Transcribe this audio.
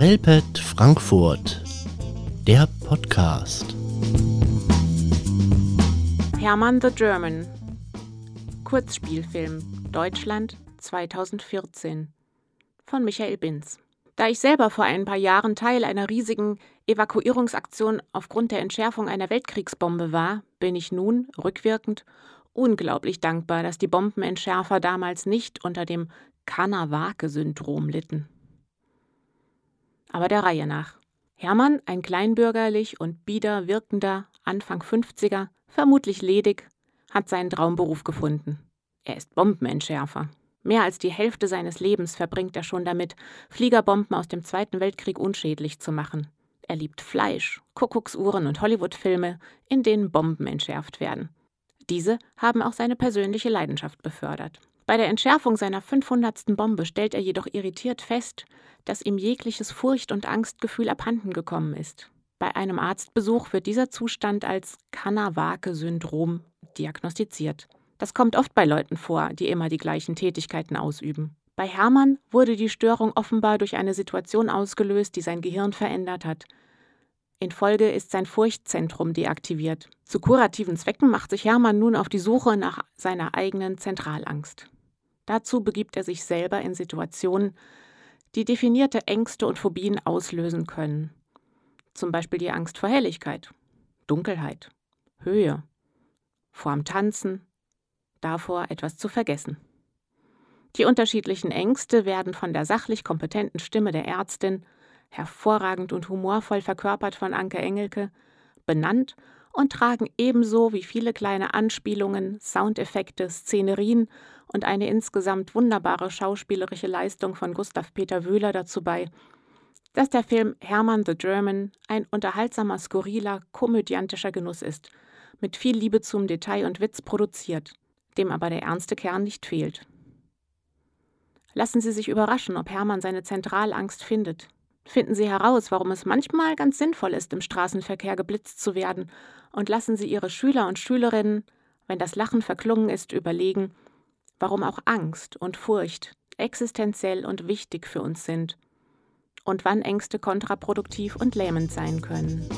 Relpet Frankfurt, der Podcast. Hermann the German. Kurzspielfilm Deutschland 2014 von Michael Binz. Da ich selber vor ein paar Jahren Teil einer riesigen Evakuierungsaktion aufgrund der Entschärfung einer Weltkriegsbombe war, bin ich nun, rückwirkend, unglaublich dankbar, dass die Bombenentschärfer damals nicht unter dem Kanawake-Syndrom litten. Aber der Reihe nach. Hermann, ein kleinbürgerlich und bieder wirkender, Anfang 50er, vermutlich ledig, hat seinen Traumberuf gefunden. Er ist Bombenentschärfer. Mehr als die Hälfte seines Lebens verbringt er schon damit, Fliegerbomben aus dem Zweiten Weltkrieg unschädlich zu machen. Er liebt Fleisch, Kuckucksuhren und Hollywoodfilme, in denen Bomben entschärft werden. Diese haben auch seine persönliche Leidenschaft befördert. Bei der Entschärfung seiner 500. Bombe stellt er jedoch irritiert fest, dass ihm jegliches Furcht- und Angstgefühl abhanden gekommen ist. Bei einem Arztbesuch wird dieser Zustand als Kanawake-Syndrom diagnostiziert. Das kommt oft bei Leuten vor, die immer die gleichen Tätigkeiten ausüben. Bei Hermann wurde die Störung offenbar durch eine Situation ausgelöst, die sein Gehirn verändert hat. In Folge ist sein Furchtzentrum deaktiviert. Zu kurativen Zwecken macht sich Hermann nun auf die Suche nach seiner eigenen Zentralangst. Dazu begibt er sich selber in Situationen, die definierte Ängste und Phobien auslösen können. Zum Beispiel die Angst vor Helligkeit, Dunkelheit, Höhe, vorm Tanzen, davor etwas zu vergessen. Die unterschiedlichen Ängste werden von der sachlich kompetenten Stimme der Ärztin, hervorragend und humorvoll verkörpert von Anke Engelke, benannt und tragen ebenso wie viele kleine Anspielungen, Soundeffekte, Szenerien und eine insgesamt wunderbare schauspielerische Leistung von Gustav Peter Wöhler dazu bei, dass der Film Hermann the German ein unterhaltsamer, skurriler, komödiantischer Genuss ist, mit viel Liebe zum Detail und Witz produziert, dem aber der ernste Kern nicht fehlt. Lassen Sie sich überraschen, ob Hermann seine Zentralangst findet. Finden Sie heraus, warum es manchmal ganz sinnvoll ist, im Straßenverkehr geblitzt zu werden, und lassen Sie Ihre Schüler und Schülerinnen, wenn das Lachen verklungen ist, überlegen, warum auch Angst und Furcht existenziell und wichtig für uns sind und wann Ängste kontraproduktiv und lähmend sein können.